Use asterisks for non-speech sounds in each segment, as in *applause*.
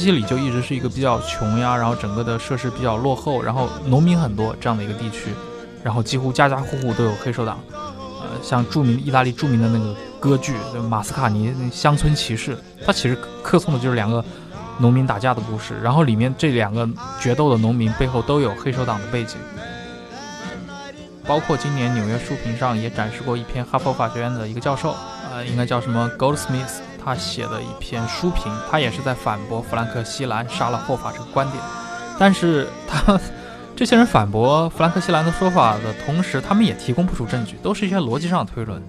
西里就一直是一个比较穷呀，然后整个的设施比较落后，然后农民很多这样的一个地区，然后几乎家家户户都有黑手党。呃，像著名意大利著名的那个歌剧《马斯卡尼乡村骑士》，它其实歌颂的就是两个农民打架的故事。然后里面这两个决斗的农民背后都有黑手党的背景。包括今年纽约书评上也展示过一篇哈佛法学院的一个教授，呃，应该叫什么 Goldsmith。他写的一篇书评，他也是在反驳弗兰克·西兰杀了霍法这个观点。但是他这些人反驳弗兰克·西兰的说法的同时，他们也提供不出证据，都是一些逻辑上的推论。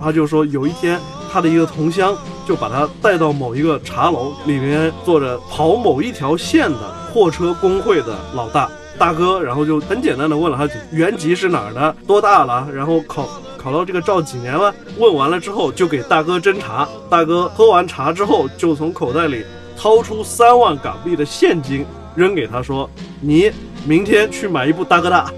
他就说，有一天他的一个同乡就把他带到某一个茶楼，里面坐着跑某一条线的货车工会的老大大哥，然后就很简单的问了他几原籍是哪儿的，多大了，然后考。考到这个照几年了？问完了之后，就给大哥斟茶。大哥喝完茶之后，就从口袋里掏出三万港币的现金扔给他，说：“你明天去买一部大哥大。”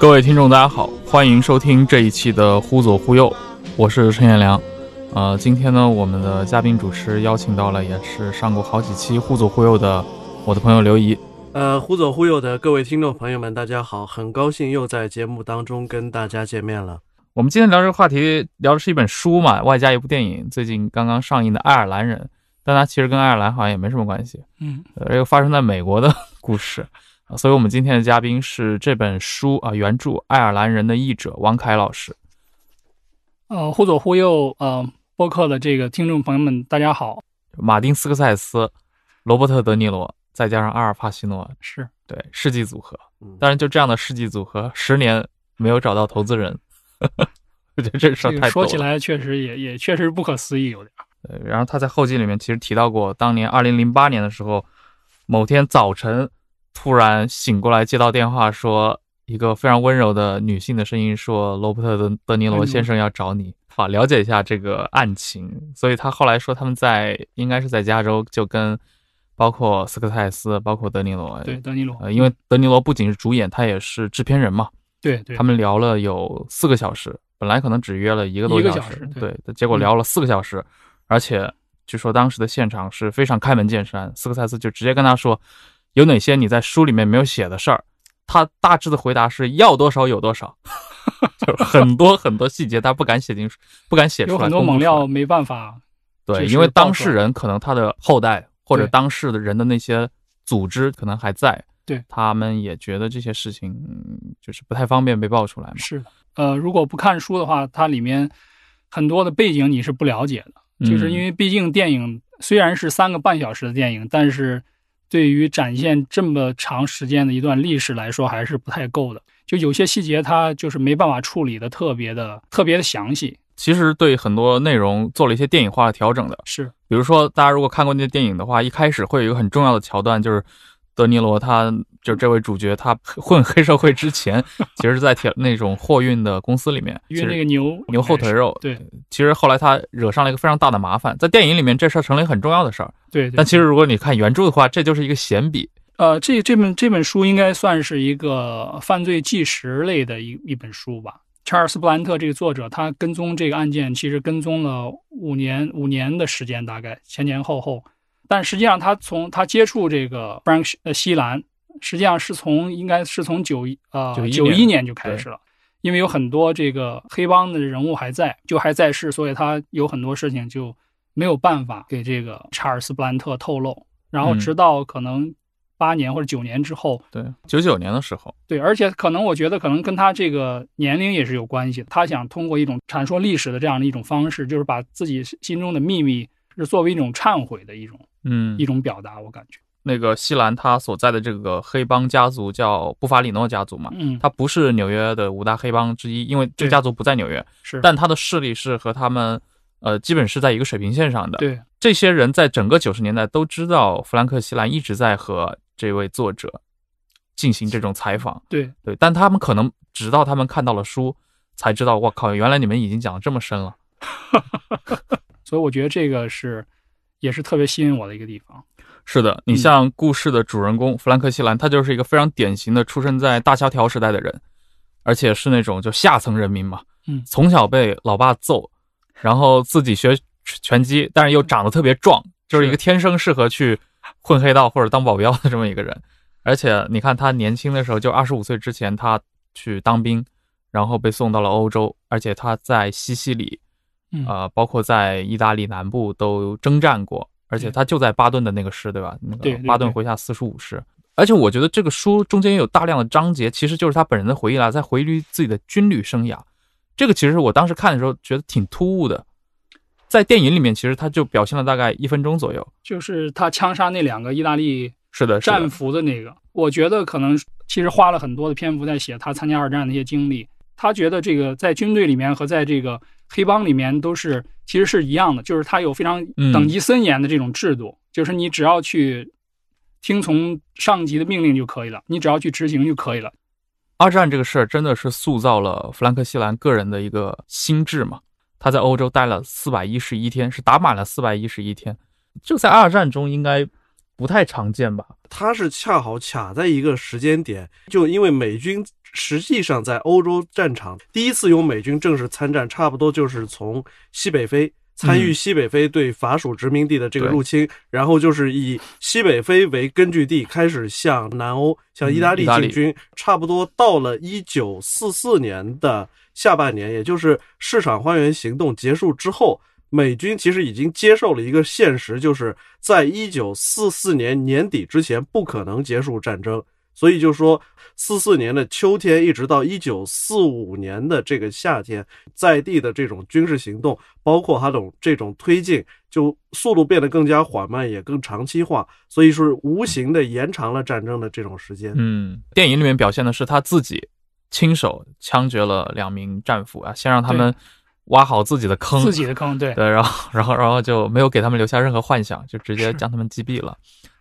各位听众，大家好，欢迎收听这一期的《忽左忽右》，我是陈彦良。呃，今天呢，我们的嘉宾主持邀请到了，也是上过好几期《忽左忽右》的我的朋友刘怡。呃，《忽左忽右》的各位听众朋友们，大家好，很高兴又在节目当中跟大家见面了。我们今天聊这个话题，聊的是一本书嘛，外加一部电影，最近刚刚上映的《爱尔兰人》，但它其实跟爱尔兰好像也没什么关系。嗯，呃，又发生在美国的故事。所以，我们今天的嘉宾是这本书啊原著《爱尔兰人》的译者王凯老师。呃，忽左忽右，呃，播客的这个听众朋友们，大家好。马丁斯科塞斯、罗伯特德尼罗，再加上阿尔帕西诺，是对世纪组合。当然，就这样的世纪组合，十年没有找到投资人，*laughs* 我觉得这事太说起来确实也也确实不可思议，有点。对，然后他在后记里面其实提到过，当年二零零八年的时候，某天早晨。突然醒过来，接到电话，说一个非常温柔的女性的声音说：“罗伯特·德德尼罗先生要找你，好了解一下这个案情。”所以他后来说他们在应该是在加州，就跟包括斯科泰斯，包括德尼罗，对德尼罗，呃，因为德尼罗不仅是主演，他也是制片人嘛。对，他们聊了有四个小时，本来可能只约了一个多小时，对，结果聊了四个小时，而且据说当时的现场是非常开门见山，斯科塞斯就直接跟他说。有哪些你在书里面没有写的事儿？他大致的回答是要多少有多少，*laughs* 就是很多很多细节他不敢写进，不敢写出来。有很多猛料没办法。对，因为当事人可能他的后代或者当事的人的那些组织可能还在，对他们也觉得这些事情就是不太方便被爆出来嘛。是，呃，如果不看书的话，它里面很多的背景你是不了解的，就是因为毕竟电影虽然是三个半小时的电影，但是。对于展现这么长时间的一段历史来说，还是不太够的。就有些细节，它就是没办法处理的特别的、特别的详细。其实对很多内容做了一些电影化的调整的。是，比如说大家如果看过那些电影的话，一开始会有一个很重要的桥段，就是。德尼罗，他就这位主角，他混黑社会之前，*laughs* 其实是在铁那种货运的公司里面运那个牛牛后腿肉。对，其实后来他惹上了一个非常大的麻烦，在电影里面这事儿成了一个很重要的事儿。对，但其实如果你看原著的话，这就是一个闲笔。呃，这这本这本书应该算是一个犯罪纪实类的一一本书吧。查尔斯·布兰特这个作者，他跟踪这个案件，其实跟踪了五年五年的时间，大概前前后后。但实际上，他从他接触这个 Frank 呃西兰，实际上是从应该是从九呃九一年就开始了，因为有很多这个黑帮的人物还在，就还在世，所以他有很多事情就没有办法给这个查尔斯布兰特透露。然后直到可能八年或者九年之后，对，九九年的时候，对，而且可能我觉得可能跟他这个年龄也是有关系的。他想通过一种阐述历史的这样的一种方式，就是把自己心中的秘密是作为一种忏悔的一种嗯。一，种表达，我感觉，那个西兰他所在的这个黑帮家族叫布法里诺家族嘛，嗯，他不是纽约的五大黑帮之一，因为这个家族不在纽约，是，但他的势力是和他们呃基本是在一个水平线上的。对，这些人在整个九十年代都知道弗兰克·西兰一直在和这位作者进行这种采访，对，对，但他们可能直到他们看到了书，才知道，我靠，原来你们已经讲的这么深了。*laughs* 所以我觉得这个是也是特别吸引我的一个地方。是的，你嗯像故事的主人公弗兰克·西兰，他就是一个非常典型的出生在大萧条时代的人，而且是那种就下层人民嘛，嗯从小被老爸揍，然后自己学拳击，但是又长得特别壮，就是一个天生适合去混黑道或者当保镖的这么一个人。而且你看他年轻的时候，就二十五岁之前，他去当兵，然后被送到了欧洲，而且他在西西里，嗯呃，包括在意大利南部都征战过，而且他就在巴顿的那个师，对吧？巴顿麾下四十五师。而且我觉得这个书中间有大量的章节，其实就是他本人的回忆啦，在回忆自己的军旅生涯。这个其实我当时看的时候觉得挺突兀的，在电影里面其实他就表现了大概一分钟左右。就是他枪杀那两个意大利是的，战俘的那个，我觉得可能其实花了很多的篇幅在写他参加二战的那些经历。他觉得这个在军队里面和在这个黑帮里面都是其实是一样的，就是他有非常嗯等级森严的这种制度，就是你只要去听从上级的命令就可以了，你只要去执行就可以了。二战这个事儿真的是塑造了弗兰克·西兰个人的一个心智嘛。他在欧洲待了四百一十一天，是打满了四百一十一天，就在二战中应该不太常见吧？它是恰好卡在一个时间点，就因为美军实际上在欧洲战场第一次有美军正式参战，差不多就是从西北非参与嗯西北非对法属殖民地的这个入侵，然后就是以西北非为根据地开始向南欧、向意大利进军，差不多到了一九四四年的下半年，也就是市场花园行动结束之后。美军其实已经接受了一个现实，就是在一九四四年年底之前不可能结束战争，所以就说四四年的秋天一直到一九四五年的这个夏天，在地的这种军事行动，包括它种这种推进，就速度变得更加缓慢，也更长期化，所以是无形的延长了战争的这种时间。嗯，电影里面表现的是他自己亲手枪决了两名战俘啊，先让他们挖好自己的坑，自己的坑，对，对，然后然后然后就没有给他们留下任何幻想，就直接将他们击毙了。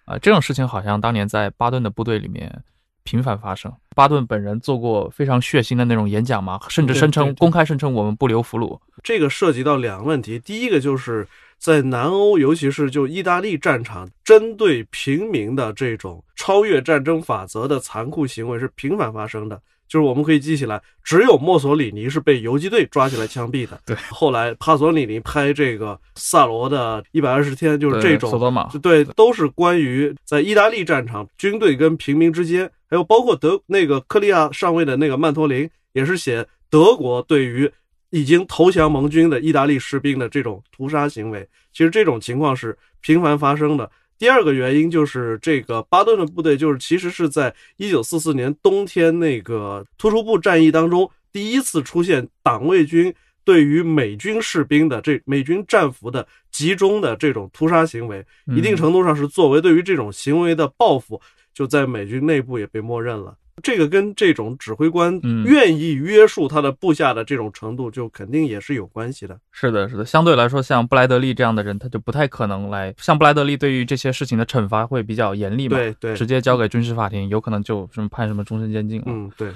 啊、这种事情好像当年在巴顿的部队里面频繁发生。巴顿本人做过非常血腥的那种演讲嘛，甚至声称公开声称我们不留俘虏。这个涉及到两个问题，第一个就是在南欧，尤其是就意大利战场，针对平民的这种超越战争法则的残酷行为是频繁发生的。就是我们可以记起来，只有墨索里尼是被游击队抓起来枪毙的。对，后来帕索里尼拍这个萨罗的一百二十天，就是这种索多玛，对，都是关于在意大利战场军队跟平民之间，还有包括德那个克利亚上尉的那个曼托林，也是写德国对于已经投降盟军的意大利士兵的这种屠杀行为。其实这种情况是频繁发生的。第二个原因就是这个巴顿的部队，就是其实是在一九四四年冬天那个突出部战役当中，第一次出现党卫军对于美军士兵的这美军战俘的集中的这种屠杀行为。一定嗯程度上是作为对于这种行为的报复，就在美军内部也被默认了。这个跟这种指挥官嗯愿意约束他的部下的这种程度，就肯定也是有关系的。是的，是的。相对来说，像布莱德利这样的人，他就不太可能来。像布莱德利对于这些事情的惩罚会比较严厉嘛，对对，直接交给军事法庭，有可能就什么判什么终身监禁了。嗯对，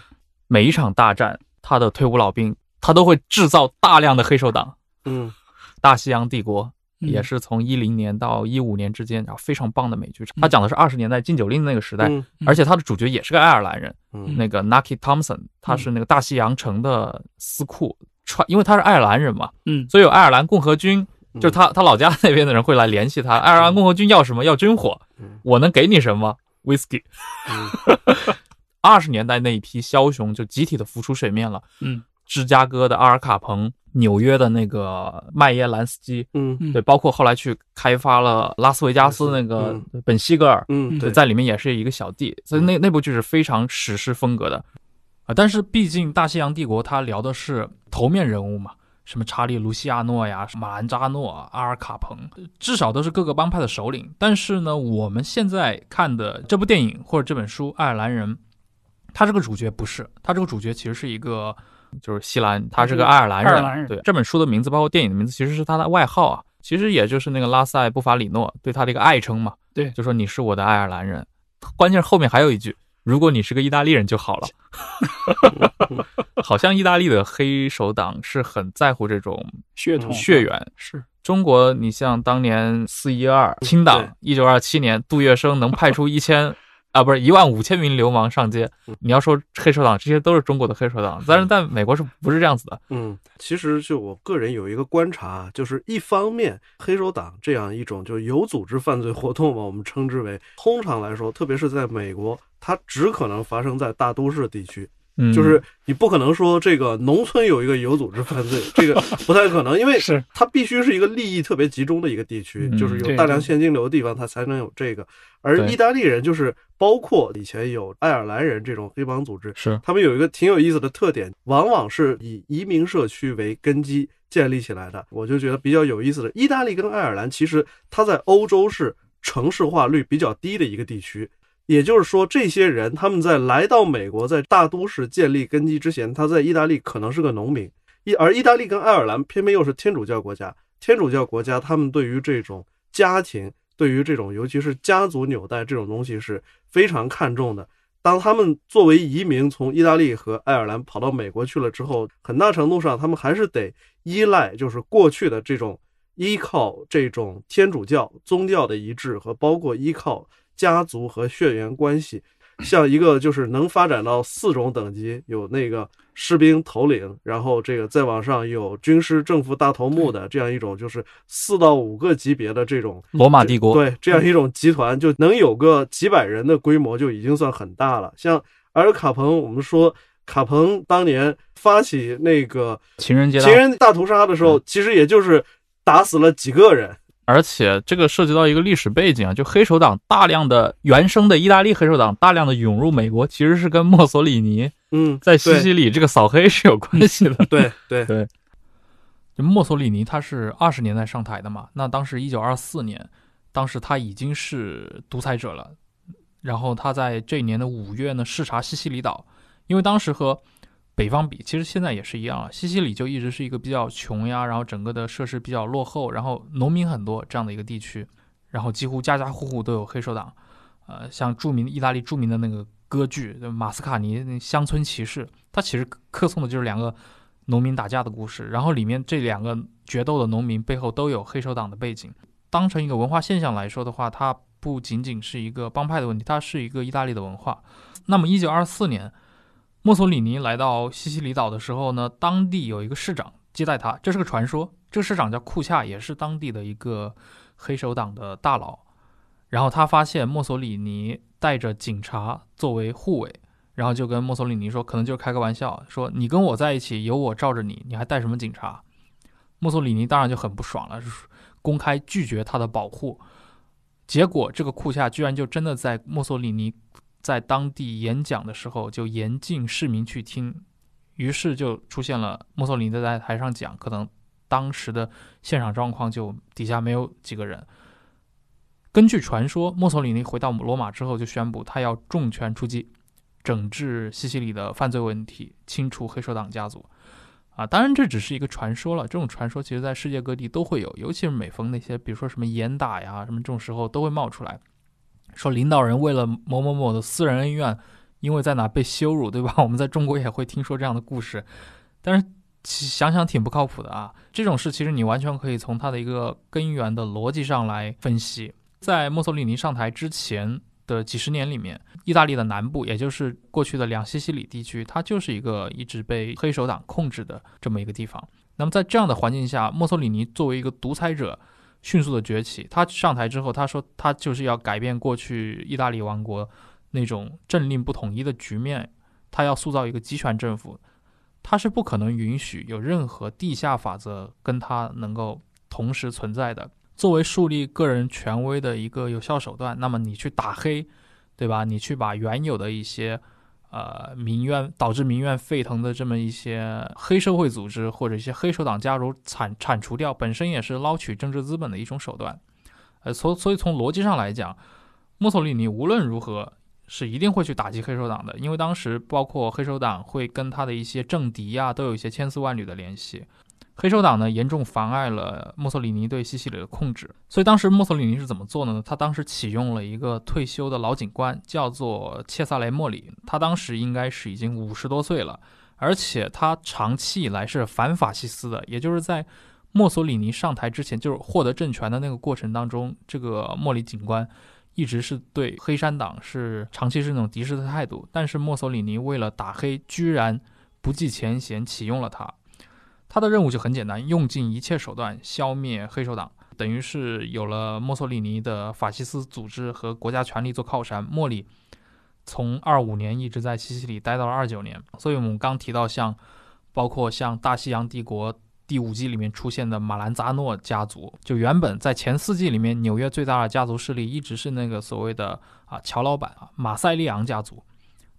每一场大战，他的退伍老兵他都会制造大量的黑手党。嗯大西洋帝国嗯也是从一零年到一五年之间，然后非常棒的美剧。他讲的是二十年代禁酒令那个时代，嗯而且他的主角也是个爱尔兰人，嗯那个 Nucky Thompson，他是那个大西洋城的司库，穿，因为他是爱尔兰人嘛，嗯，所以有爱尔兰共和军，嗯就是他他老家那边的人会来联系他。爱尔兰共和军要什么？要军火嗯，我能给你什么？Whisky。*laughs* 嗯 *laughs* 二十年代那一批枭雄就集体的浮出水面了。嗯，芝加哥的阿尔卡彭、纽约的那个麦耶兰斯基，嗯嗯对，包括后来去开发了拉斯维加斯那个本西格尔，嗯，对，对，在里面也是一个小弟，所以那那部剧是非常史诗风格的啊。但是毕竟大西洋帝国它聊的是头面人物嘛，什么查理·卢西亚诺呀、马兰扎诺、阿尔卡彭，至少都是各个帮派的首领。但是呢，我们现在看的这部电影或者这本书《爱尔兰人》，他这个主角不是，他这个主角其实是一个。就是西兰，他是个爱尔兰人。爱尔兰人对这本书的名字，包括电影的名字，其实是他的外号啊。其实也就是那个拉塞布法里诺对他的一个爱称嘛。对就说你是我的爱尔兰人。关键是后面还有一句，如果你是个意大利人就好了。*laughs* 好像意大利的黑手党是很在乎这种血统血缘。是中国，你像当年四一二清对党，一九二七年杜月笙能派出一千啊，不是一万五千名流氓上街。你要说黑手党，这些都是中国的黑手党，但是在美国是不是这样子的？嗯，其实就我个人有一个观察，就是一方面黑手党这样一种就有组织犯罪活动嘛，我们称之为，通常来说，特别是在美国，它只可能发生在大都市地区。嗯，就是你不可能说这个农村有一个有组织犯罪，这个 *laughs* 不太可能，因为是它必须是一个利益特别集中的一个地区，嗯就是有大量现金流的地方，它才能有这个。而意大利人就是包括以前有爱尔兰人这种黑帮组织，是他们有一个挺有意思的特点，往往是以移民社区为根基建立起来的。我就觉得比较有意思的，意大利跟爱尔兰其实它在欧洲是城市化率比较低的一个地区。也就是说，这些人他们在来到美国，在大都市建立根基之前，他在意大利可能是个农民。而意大利跟爱尔兰偏偏又是天主教国家，天主教国家他们对于这种家庭，对于这种尤其是家族纽带这种东西是非常看重的。当他们作为移民从意大利和爱尔兰跑到美国去了之后，很大程度上他们还是得依赖就是过去的这种依靠这种天主教宗教的一致和包括依靠家族和血缘关系，像一个就是能发展到四种等级，有那个士兵头领，然后这个再往上有军师政府大头目的这样一种，就是四到五个级别的这种罗马帝国。对，这样一种集团就能有个几百人的规模，就已经算很大了。像埃尔卡彭，我们说卡彭当年发起那个情人节情人大屠杀的时候，其实也就是打死了几个人。而且这个涉及到一个历史背景啊，就黑手党大量的原生的意大利黑手党大量的涌入美国，其实是跟墨索里尼嗯，在西西里这个扫黑是有关系的。对对。对，就墨索里尼他是二十年代上台的嘛，那当时一九二四年，当时他已经是独裁者了，然后他在这一年的五月呢视察西西里岛，因为当时和北方比，其实现在也是一样啊，西西里就一直是一个比较穷呀，然后整个的设施比较落后，然后农民很多这样的一个地区，然后几乎家家户户都有黑手党，呃，像著名意大利著名的那个歌剧《马斯卡尼乡村骑士》，它其实歌颂的就是两个农民打架的故事，然后里面这两个决斗的农民背后都有黑手党的背景。当成一个文化现象来说的话，它不仅仅是一个帮派的问题，它是一个意大利的文化。那么，一九二四年，墨索里尼来到西西里岛的时候呢，当地有一个市长接待他，这是个传说。这个市长叫库恰，也是当地的一个黑手党的大佬。然后他发现墨索里尼带着警察作为护卫，然后就跟墨索里尼说，可能就是开个玩笑，说。你跟我在一起，有我罩着你，你还带什么警察？墨索里尼当然就很不爽了，公开拒绝他的保护。结果这个库恰居然就真的在墨索里尼在当地演讲的时候就严禁市民去听，于是就出现了墨索里尼在台上讲，可能当时的现场状况就底下没有几个人。根据传说，墨索里尼回到罗马之后就宣布他要重拳出击，整治西西里的犯罪问题，清除黑手党家族。啊，当然这只是一个传说了。这种传说其实在世界各地都会有，尤其是每逢那些比如说什么严打呀什么这种时候都会冒出来，说领导人为了某某某的私人恩怨，因为在哪被羞辱，对吧？*laughs* 我们在中国也会听说这样的故事，但是想想挺不靠谱的啊。这种事其实你完全可以从它的一个根源的逻辑上来分析。在墨索里尼上台之前的几十年里面，意大利的南部，也就是过去的两西西里地区，它就是一个一直被黑手党控制的这么一个地方。那么在这样的环境下，墨索里尼作为一个独裁者，迅速的崛起。他上台之后，他说他就是要改变过去意大利王国那种政令不统一的局面，他要塑造一个集权政府。他是不可能允许有任何地下法则跟他能够同时存在的。作为树立个人权威的一个有效手段，那么你去打黑，对吧？你去把原有的一些呃民怨导致民怨沸腾的这么一些黑社会组织或者一些黑手党加入铲铲除掉，本身也是捞取政治资本的一种手段。呃，所所以从逻辑上来讲，墨索里尼无论如何是一定会去打击黑手党的，因为当时包括黑手党会跟他的一些政敌呀都有一些千丝万缕的联系。黑手党呢严重妨碍了墨索里尼对西西里的控制，所以当时墨索里尼是怎么做的呢？他当时启用了一个退休的老警官，叫做切萨雷莫里。他当时应该是已经五十多岁了，而且他长期以来是反法西斯的，也就是在墨索里尼上台之前，就是获得政权的那个过程当中，这个莫里警官一直是对黑山党是长期是那种敌视的态度。但是墨索里尼为了打黑，居然不计前嫌启用了他。他的任务就很简单，用尽一切手段消灭黑手党，等于是有了墨索里尼的法西斯组织和国家权力做靠山。莫里从二五年一直在西西里待到了二九年，所以我们刚提到像，包括像大西洋帝国第五季里面出现的马兰扎诺家族，就原本在前四季里面纽约最大的家族势力一直是那个所谓的啊乔老板啊马塞利昂家族。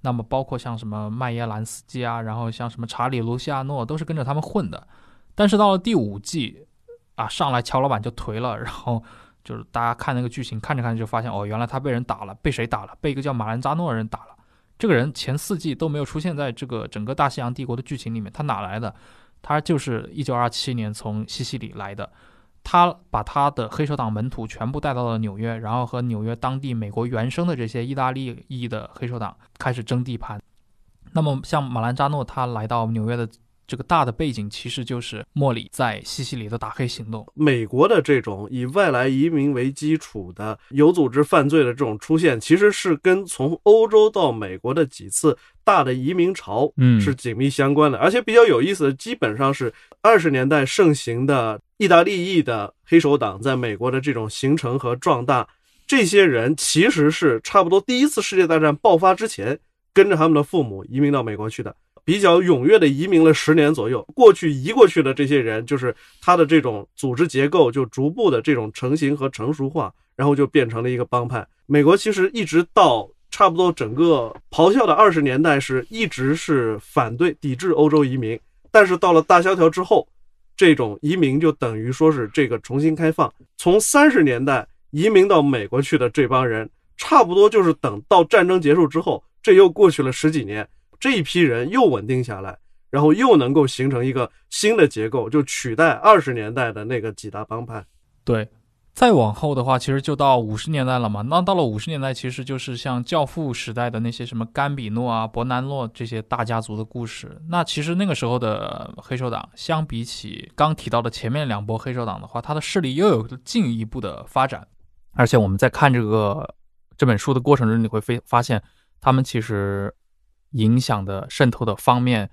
那么包括像什么麦耶兰斯基啊，然后像什么查理卢西亚诺都是跟着他们混的，但是到了第五季，啊，上来乔老板就颓了，然后就是大家看那个剧情，看着看着就发现，哦，原来他被人打了，被谁打了？被一个叫马兰扎诺的人打了。这个人前四季都没有出现在这个整个大西洋帝国的剧情里面，他哪来的？他就是一九二七年从西西里来的。他把他的黑手党门徒全部带到了纽约，然后和纽约当地美国原生的这些意大利裔的黑手党开始争地盘。那么，像马兰扎诺他来到纽约的这个大的背景，其实就是莫里在西西里的打黑行动。美国的这种以外来移民为基础的有组织犯罪的这种出现，其实是跟从欧洲到美国的几次大的移民潮，嗯是紧密相关的。而且比较有意思的，基本上是二十年代盛行的。意大利裔的黑手党在美国的这种形成和壮大，这些人其实是差不多第一次世界大战爆发之前，跟着他们的父母移民到美国去的，比较踊跃的移民了十年左右。过去移过去的这些人，就是他的这种组织结构就逐步的这种成型和成熟化，然后就变成了一个帮派。美国其实一直到差不多整个咆哮的二十年代，是一直是反对抵制欧洲移民，但是到了大萧条之后。这种移民就等于说是这个重新开放，从三十年代移民到美国去的这帮人，差不多就是等到战争结束之后，这又过去了十几年，这一批人又稳定下来，然后又能够形成一个新的结构，就取代二十年代的那个几大帮派。对。再往后的话，其实就到五十年代了嘛。那到了五十年代，其实就是像教父时代的那些什么甘比诺啊、伯南诺这些大家族的故事。那其实那个时候的黑手党，相比起刚提到的前面两波黑手党的话，它的势力又有进一步的发展。而且我们在看这个这本书的过程中，你会发发现，他们其实影响的渗透的方面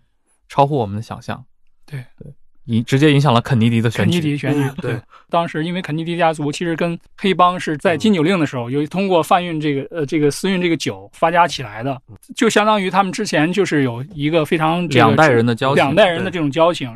超乎我们的想象。对对。影直接影响了肯尼迪的选举。肯尼迪选举，对，当时因为肯尼迪家族其实跟黑帮是在禁酒令的时候，有通过贩运这个呃这个私运这个酒发家起来的，就相当于他们之前就是有一个非常两代人的交情，两代人的这种交情。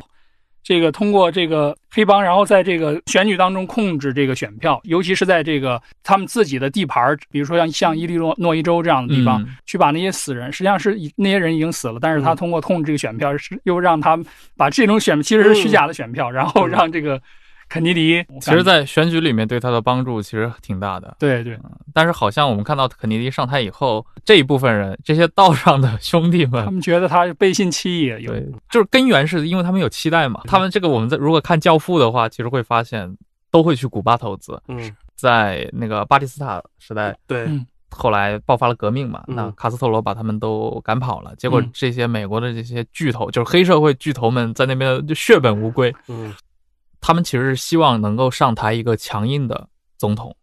这个通过这个黑帮，然后在这个选举当中控制这个选票，尤其是在这个他们自己的地盘比如说像像伊利诺诺伊州这样的地方，去把那些死人，实际上是那些人已经死了，但是他通过控制这个选票，是又让他们把这种选其实是虚假的选票，然后让这个。肯尼迪其实，在选举里面对他的帮助其实挺大的。对对，但是好像我们看到肯尼迪上台以后，这一部分人，这些道上的兄弟们，他们觉得他背信弃义。对，就是根源是因为他们有期待嘛。他们这个我们在如果看《教父》的话，其实会发现都会去古巴投资。嗯，在那个巴蒂斯塔时代，对，后来爆发了革命嘛，那卡斯特罗把他们都赶跑了，结果这些美国的这些巨头，就是黑社会巨头们，在那边就血本无归。嗯。他们其实是希望能够上台一个强硬的总统，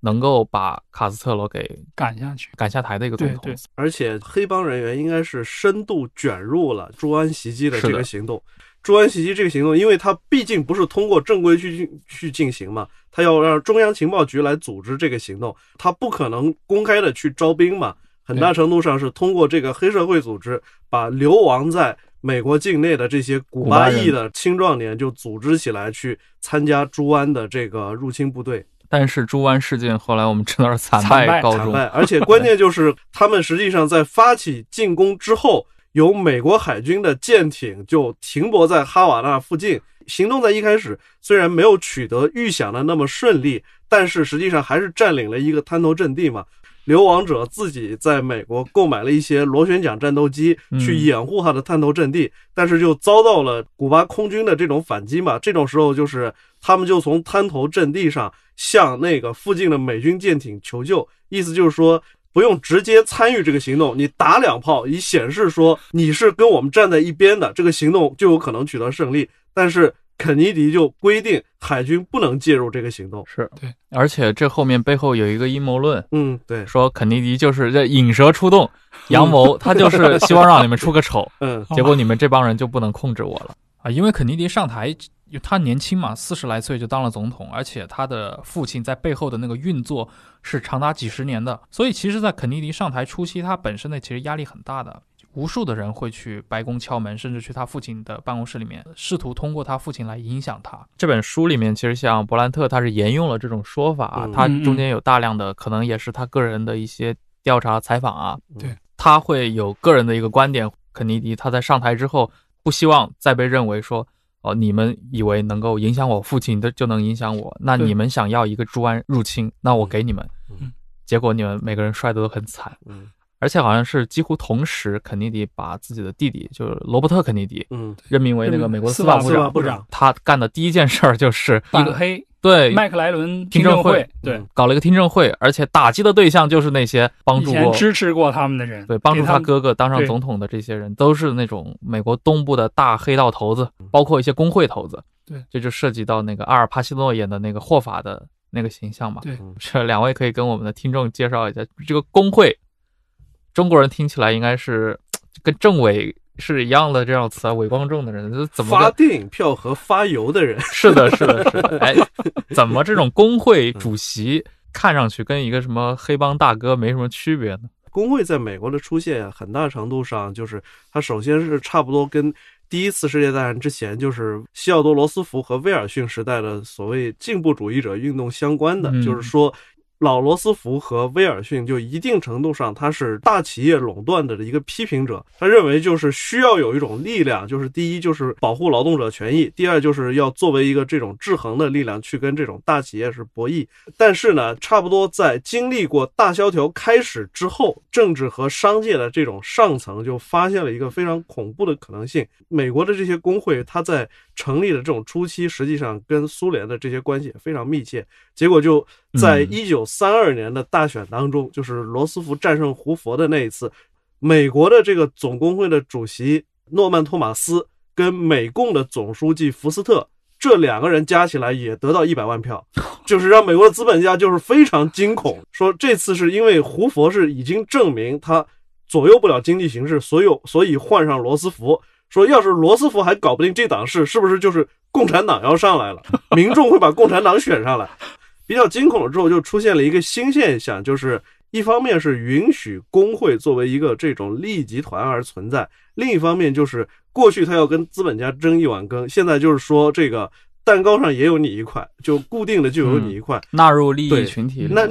能够把卡斯特罗给赶下去、赶下台的一个总统。对对。而且黑帮人员应该是深度卷入了朱安袭击的这个行动。朱安袭击这个行动，因为他毕竟不是通过正规去去进行嘛，他要让中央情报局来组织这个行动，他不可能公开的去招兵嘛。很大程度上是通过这个黑社会组织，把流亡在美国境内的这些古巴裔的青壮年就组织起来去参加朱湾的这个入侵部队。但是朱湾事件后来我们知道是惨惨败告终，惨败，而且关键就是他们实际上在发起进攻之后，有美国海军的舰艇就停泊在哈瓦那附近。行动在一开始虽然没有取得预想的那么顺利，但是实际上还是占领了一个滩头阵地嘛。流亡者自己在美国购买了一些螺旋桨战斗机去掩护他的滩头阵地，但是就遭到了古巴空军的这种反击嘛。这种时候就是他们就从滩头阵地上向那个附近的美军舰艇求救，意思就是说不用直接参与这个行动，你打两炮以显示说你是跟我们站在一边的，这个行动就有可能取得胜利。但是肯尼迪就规定海军不能介入这个行动。是对，而且这后面背后有一个阴谋论，嗯，对，说肯尼迪就是这引蛇出洞，阳谋，他就是希望让你们出个丑，*laughs* 嗯结果你们这帮人就不能控制我了啊！因为肯尼迪上台，他年轻嘛，四十来岁就当了总统，而且他的父亲在背后的那个运作是长达几十年的，所以其实，在肯尼迪上台初期，他本身呢其实压力很大的。无数的人会去白宫敲门，甚至去他父亲的办公室里面，试图通过他父亲来影响他。这本书里面，其实像伯兰特，他是沿用了这种说法啊，嗯。他中间有大量的可能也是他个人的一些调查采访啊，对，他会有个人的一个观点。肯尼迪他在上台之后，不希望再被认为说，哦，你们以为能够影响我父亲的就能影响我，那你们想要一个猪湾入侵，那我给你们。嗯，结果你们每个人摔得都很惨。嗯而且好像是几乎同时，肯尼迪把自己的弟弟，就是罗伯特·肯尼迪，嗯，任命为那个美国司法部长。部长他干的第一件事儿就是一个反黑对麦克莱伦听证会证会，对嗯，搞了一个听证会，而且打击的对象就是那些帮助过支持过他们的人，对帮助他哥哥当上总统的这些人，都是那种美国东部的大黑道头子，包括一些工会头子。对，这就涉及到那个阿尔帕西诺演的那个霍法的那个形象嘛。对 *laughs* 这两位可以跟我们的听众介绍一下这个工会。中国人听起来应该是 *tsk* 跟政委是一样的这样词啊，伪光正的人，这怎么发电影票和发油的人，*laughs* 是的，是的，是的。*laughs* 哎，怎么这种工会主席看上去跟一个什么黑帮大哥没什么区别呢？工会在美国的出现，很大程度上就是它首先是差不多跟第一次世界大战之前，就是西奥多·罗斯福和威尔逊时代的所谓进步主义者运动相关的，嗯就是说。老罗斯福和威尔逊就一定程度上，他是大企业垄断的一个批评者。他认为就是需要有一种力量，就是第一就是保护劳动者权益，第二就是要作为一个这种制衡的力量去跟这种大企业是博弈。但是呢，差不多在经历过大萧条开始之后，政治和商界的这种上层就发现了一个非常恐怖的可能性。美国的这些工会，它在成立的这种初期，实际上跟苏联的这些关系也非常密切。结果就在嗯一九三二年的大选当中，就是罗斯福战胜胡佛的那一次，美国的这个总工会的主席诺曼·托马斯跟美共的总书记福斯特。这两个人加起来也得到一百万票，*laughs* 就是让美国的资本家就是非常惊恐，说这次是因为胡佛是已经证明他左右不了经济形势，所有所以换上罗斯福。说要是罗斯福还搞不定这档事，是不是就是共产党要上来了？民众会把共产党选上来？比较惊恐了之后，就出现了一个新现象，就是一方面是允许工会作为一个这种利益集团而存在，另一方面就是过去他要跟资本家争一碗羹，现在就是说这个蛋糕上也有你一块，就固定的就有你一块，纳入利益群体那，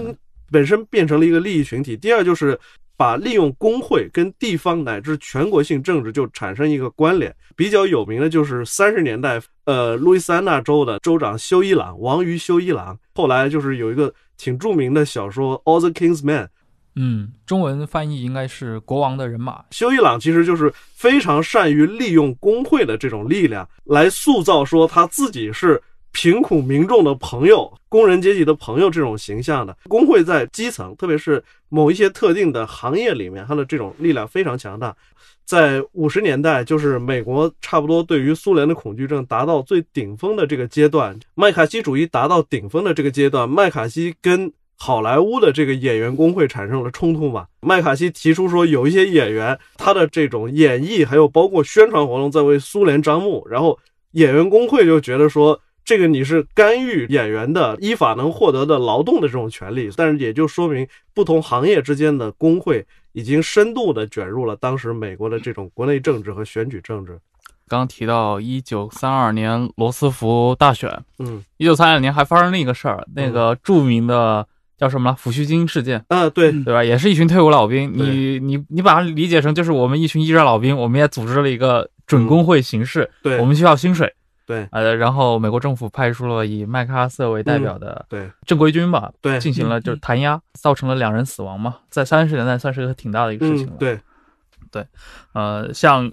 本身变成了一个利益群体。第二就是把利用工会跟地方乃至全国性政治就产生一个关联。比较有名的就是三十年代，呃，路易斯安那州的州长修伊朗，王于修伊朗，后来就是有一个挺著名的小说《All the King's Men》。嗯，中文翻译应该是《国王的人马》。修伊朗其实就是非常善于利用工会的这种力量来塑造说他自己是贫苦民众的朋友、工人阶级的朋友这种形象的。工会在基层，特别是某一些特定的行业里面，它的这种力量非常强大。在五十年代，就是美国差不多对于苏联的恐惧症达到最顶峰的这个阶段，麦卡锡主义达到顶峰的这个阶段，麦卡锡跟好莱坞的这个演员工会产生了冲突嘛？麦卡锡提出说，有一些演员他的这种演绎，还有包括宣传活动，在为苏联张目，然后演员工会就觉得说。这个你是干预演员的依法能获得的劳动的这种权利，但是也就说明不同行业之间的工会已经深度的卷入了当时美国的这种国内政治和选举政治。刚刚提到一九三二年罗斯福大选，嗯。一九三二年还发生另一个事儿，那个著名的叫什么抚恤金事件，啊，对，嗯对吧？也是一群退伍老兵，你你你把它理解成就是我们一群一战老兵，我们也组织了一个准工会形式，对，我们需要薪水，对呃，然后美国政府派出了以麦克阿瑟为代表的对正规军吧，对，进行了就是弹压，造成了两人死亡嘛，在三十年代算是个挺大的一个事情了。嗯，对，呃，像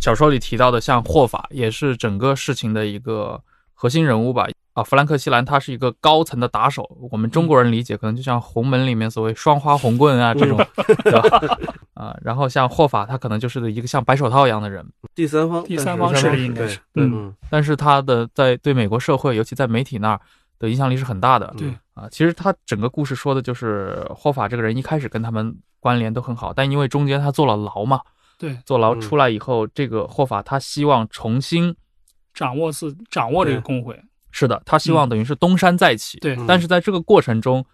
小说里提到的，像霍法也是整个事情的一个核心人物吧。啊，弗兰克西兰他是一个高层的打手，我们中国人理解可能就像红门里面所谓双花红棍啊这种，对吧？*laughs* 啊，然后像霍法他可能就是一个像白手套一样的人，第三方，第三方势力应该是对，嗯嗯。但是他的在对美国社会，尤其在媒体那儿的影响力是很大的。对。啊，其实他整个故事说的就是霍法这个人一开始跟他们关联都很好，但因为中间他坐了牢嘛，对，坐牢嗯出来以后，这个霍法他希望重新，掌握自掌握这个工会，是的，他希望等于是东山再起。对嗯但是在这个过程中，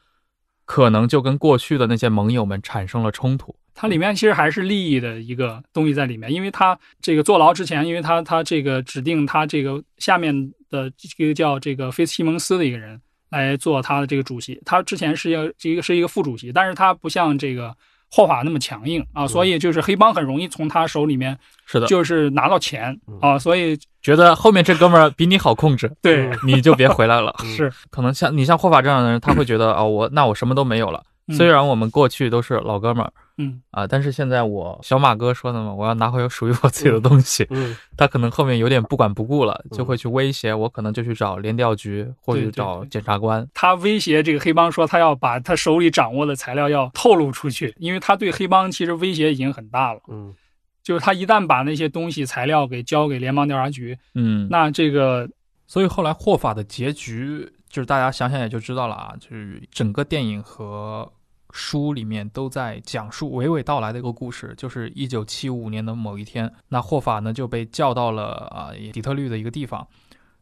可能就跟过去的那些盟友们产生了冲突。它里面其实还是利益的一个东西在里面，因为他这个坐牢之前，因为他他这个指定他这个下面的这个叫这个菲斯西蒙斯的一个人来做他的这个主席，他之前是一个这个是一个副主席，但是他不像这个霍法那么强硬啊，所以就是黑帮很容易从他手里面是的，就是拿到钱啊，所以觉得后面这哥们儿比你好控制，对嗯你就别回来了。嗯。是。可能像你像霍法这样的人，他会觉得啊、我那我什么都没有了。嗯。虽然我们过去都是老哥们儿嗯啊，但是现在我小马哥说的嘛，我要拿回属于我自己的东西。嗯 *laughs* 他可能后面有点不管不顾了，嗯就会去威胁我，可能就去找联调局或者找检察官。他威胁这个黑帮说，他要把他手里掌握的材料要透露出去，因为他对黑帮其实威胁已经很大了。嗯就是他一旦把那些东西材料给交给联邦调查局，嗯，那这个所以后来霍法的结局，就是大家想想也就知道了啊，就是整个电影和书里面都在讲述娓娓道来的一个故事，就是一九七五年的某一天，那霍法呢就被叫到了啊、底特律的一个地方，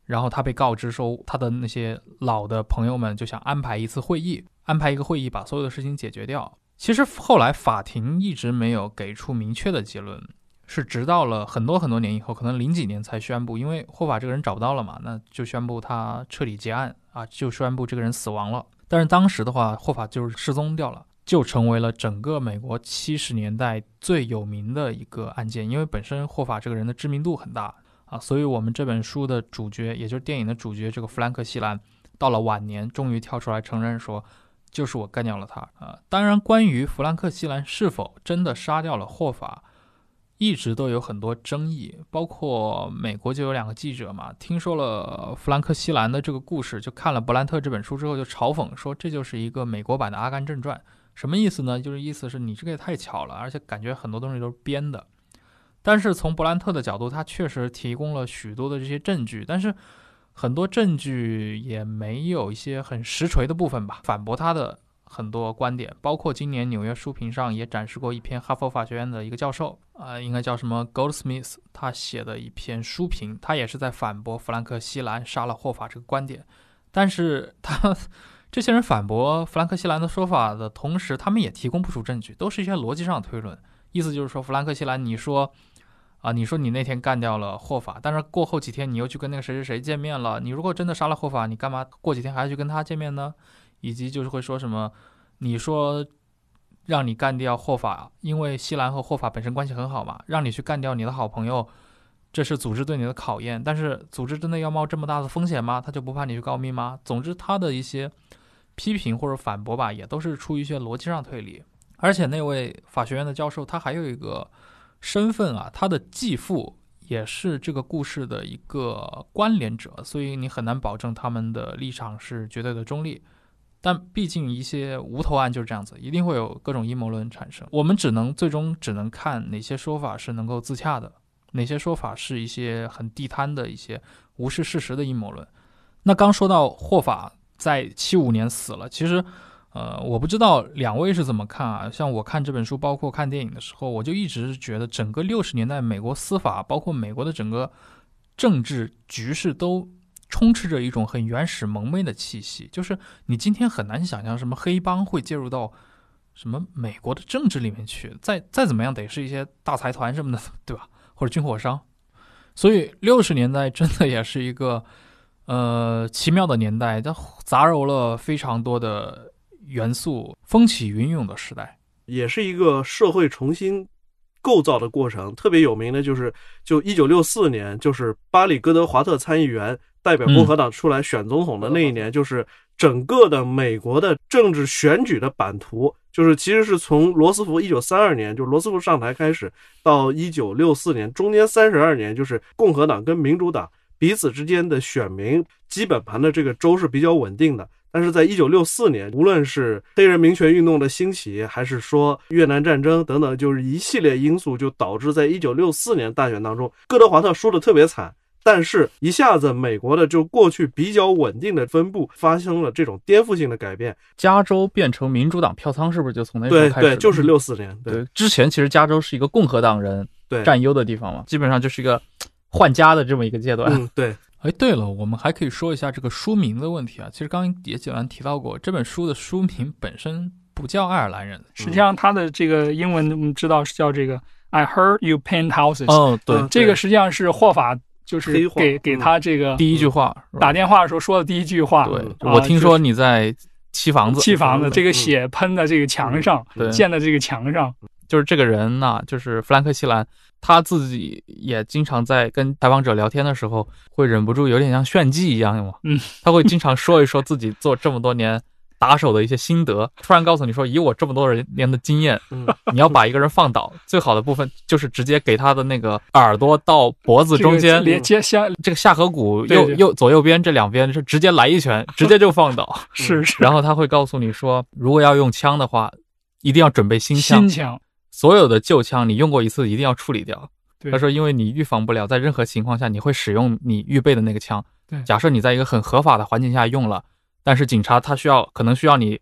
然后他被告知说他的那些老的朋友们就想安排一次会议，安排一个会议把所有的事情解决掉。其实后来法庭一直没有给出明确的结论，是直到了很多很多年以后，可能零几年才宣布，因为霍法这个人找不到了嘛，那就宣布他彻底结案啊，就宣布这个人死亡了。但是当时的话，霍法就是失踪掉了，就成为了整个美国七十年代最有名的一个案件，因为本身霍法这个人的知名度很大啊，所以我们这本书的主角，也就是电影的主角这个弗兰克·西兰，到了晚年终于跳出来承认说。就是我干掉了他啊！当然，关于弗兰克·西兰是否真的杀掉了霍法，一直都有很多争议，包括美国就有两个记者嘛，听说了弗兰克·西兰的这个故事，就看了《伯兰特》这本书之后，就嘲讽说这就是一个美国版的《阿甘正传》，什么意思呢？就是意思是你这个也太巧了，而且感觉很多东西都是编的。但是从伯兰特的角度，他确实提供了许多的这些证据，但是很多证据也没有一些很实锤的部分吧，反驳他的很多观点，包括今年纽约书评上也展示过一篇哈佛法学院的一个教授，啊、应该叫什么 Goldsmith，他写的一篇书评，他也是在反驳弗兰克·西兰杀了霍法这个观点，但是他 *laughs* 这些人反驳弗兰克·西兰的说法的同时，他们也提供不出证据，都是一些逻辑上的推论，意思就是说，弗兰克·西兰，你说。啊，你说你那天干掉了霍法，但是过后几天你又去跟那个谁谁谁见面了。你如果真的杀了霍法，你干嘛过几天还要去跟他见面呢？以及就是会说什么，你说让你干掉霍法，因为西兰和霍法本身关系很好嘛，让你去干掉你的好朋友，这是组织对你的考验。但是组织真的要冒这么大的风险吗？他就不怕你去告密吗？总之，他的一些批评或者反驳吧，也都是出于一些逻辑上推理。而且那位法学院的教授，他还有一个身份啊，他的继父也是这个故事的一个关联者，所以你很难保证他们的立场是绝对的中立。但毕竟一些无头案就是这样子，一定会有各种阴谋论产生。我们只能最终只能看哪些说法是能够自洽的，哪些说法是一些很地摊的一些无视事实的阴谋论。那刚说到霍法在七五年死了，其实，呃，我不知道两位是怎么看啊？像我看这本书，包括看电影的时候，我就一直觉得整个六十年代美国司法，包括美国的整个政治局势都充斥着一种很原始蒙昧的气息，就是你今天很难想象什么黑帮会介入到什么美国的政治里面去，再再怎么样得是一些大财团什么的，对吧？或者军火商。所以六十年代真的也是一个呃奇妙的年代，它杂糅了非常多的元素，风起云涌的时代。也是一个社会重新构造的过程。特别有名的就是，就一九六四年，就是巴里戈德华特参议员代表共和党出来选总统的那一年，就是整个的美国的政治选举的版图，就是其实是从罗斯福一九三二年，就罗斯福上台开始，到一九六四年，中间三十二年，就是共和党跟民主党彼此之间的选民基本盘的这个州是比较稳定的。但是在一九六四年，无论是黑人民权运动的兴起，还是说越南战争等等，就是一系列因素，就导致在一九六四年大选当中，哥德华特输的特别惨。但是，一下子美国的就过去比较稳定的分布发生了这种颠覆性的改变。加州变成民主党票仓，是不是就从那时候开始？对对，就是六四年。对，之前其实加州是一个共和党人对占优的地方嘛，基本上就是一个换家的这么一个阶段。嗯，对。哎，对了，我们还可以说一下这个书名的问题啊。其实刚刚也简单提到过，这本书的书名本身不叫爱尔兰人，实际上它的这个英文我们知道是叫这个 I heard you paint houses。哦，对，嗯这个实际上是霍法就是给给嗯他这个第一句话打电话的时候说的第一句话。对，嗯我听说你在砌房子，砌房子，嗯这个血喷在这个墙上，对溅在这个墙上。就是这个人呐、就是弗兰克·西兰，他自己也经常在跟采访者聊天的时候，会忍不住有点像炫技一样嘛。嗯，他会经常说一说自己做这么多年打手的一些心得，突然告诉你说，以我这么多人年的经验，嗯，你要把一个人放倒，最好的部分 *laughs* 就是直接给他的那个耳朵到脖子中间连接下这个下颌骨右右左右边这两边是直接来一拳，直接就放倒。是是 *laughs* 然后他会告诉你说，如果要用枪的话，一定要准备新枪新枪。所有的旧枪你用过一次一定要处理掉。对他说，因为你预防不了在任何情况下你会使用你预备的那个枪。对假设你在一个很合法的环境下用了，但是警察他需要可能需要你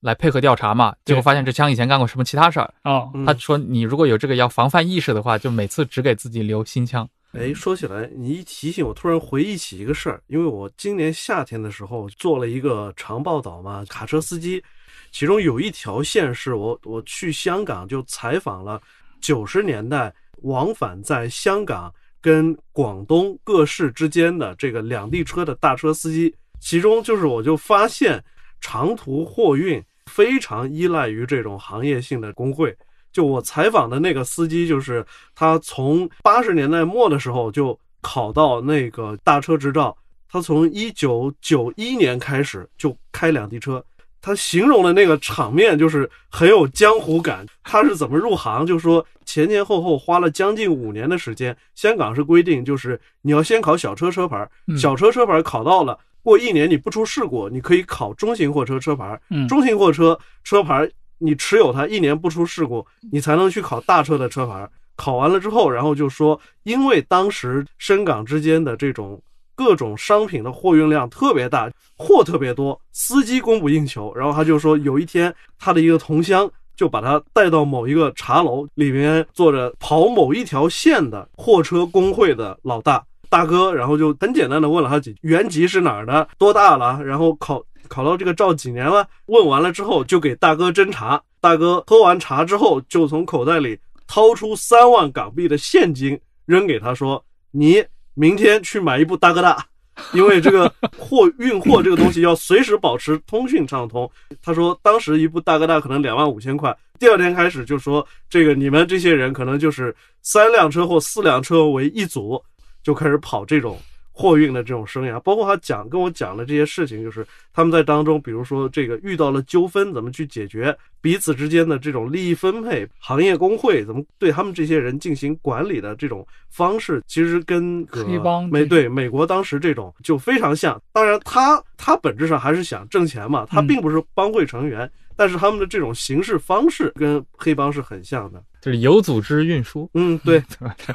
来配合调查嘛，结果发现这枪以前干过什么其他事儿。哦，嗯他说，你如果有这个要防范意识的话，就每次只给自己留新枪。哎，说起来，你一提醒我，突然回忆起一个事儿，因为我今年夏天的时候做了一个长报道嘛，卡车司机，其中有一条线是我我去香港就采访了九十年代往返在香港跟广东各市之间的这个两地车的大车司机，其中就是我就发现长途货运非常依赖于这种行业性的工会。就我采访的那个司机，就是他从八十年代末的时候就考到那个大车执照，他从一九九一年开始就开两地车。他形容的那个场面就是很有江湖感。他是怎么入行？就说前前后后花了将近五年的时间。香港是规定，就是你要先考小车车牌，嗯小车车牌考到了，过一年你不出事故，你可以考中型货车车牌。嗯，中型货车车牌你持有它一年不出事故，你才能去考大车的车牌。考完了之后，然后就说，因为当时深港之间的这种各种商品的货运量特别大，货特别多，司机供不应求。然后他就说，有一天他的一个同乡就把他带到某一个茶楼里面，坐着跑某一条线的货车工会的老大大哥，然后就很简单的问了他几句原籍是哪儿的，多大了，然后考考到这个照几年了？问完了之后，就给大哥斟茶。大哥喝完茶之后，就从口袋里掏出三万港币的现金扔给他，说：“你明天去买一部大哥大，因为这个货运货这个东西要随时保持通讯畅通。”他说，当时一部大哥大可能两万五千块。第二天开始就说，这个你们这些人可能就是三辆车或四辆车为一组，就开始跑这种货运的这种生涯。包括他讲跟我讲的这些事情，就是他们在当中，比如说这个遇到了纠纷，怎么去解决彼此之间的这种利益分配，行业工会怎么对他们这些人进行管理的这种方式，其实跟黑帮美对美国当时这种就非常像。当然他，他本质上还是想挣钱嘛，他嗯并不是帮会成员。但是他们的这种行事方式跟黑帮是很像的。就是有组织运输，嗯，*laughs* 对，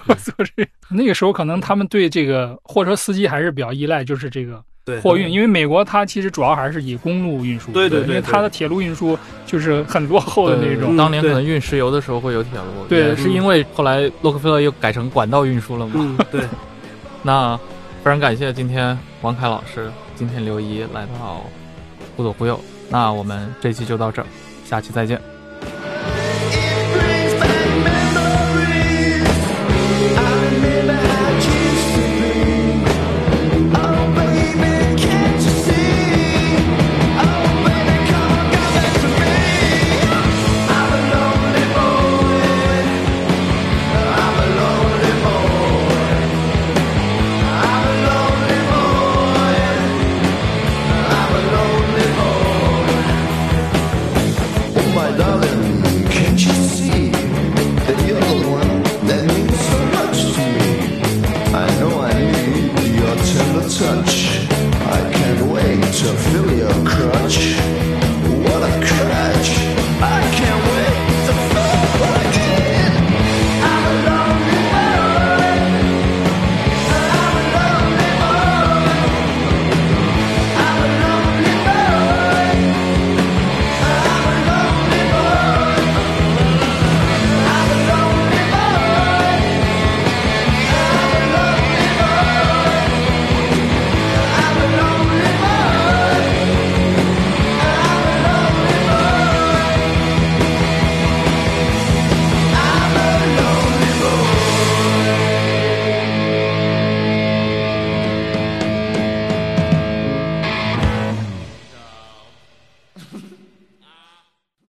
有组织那个时候可能他们对这个货车司机还是比较依赖，就是这个对，货运，因为美国它其实主要还是以公路运输，对对对因为它的铁路运输就是很落后的那种。嗯当年可能运石油的时候会有铁路，对是因为后来洛克菲勒又改成管道运输了嘛。嗯，对，*laughs* 那非常感谢今天王凯老师、今天刘怡来到忽左忽右。那我们这期就到这儿，下期再见。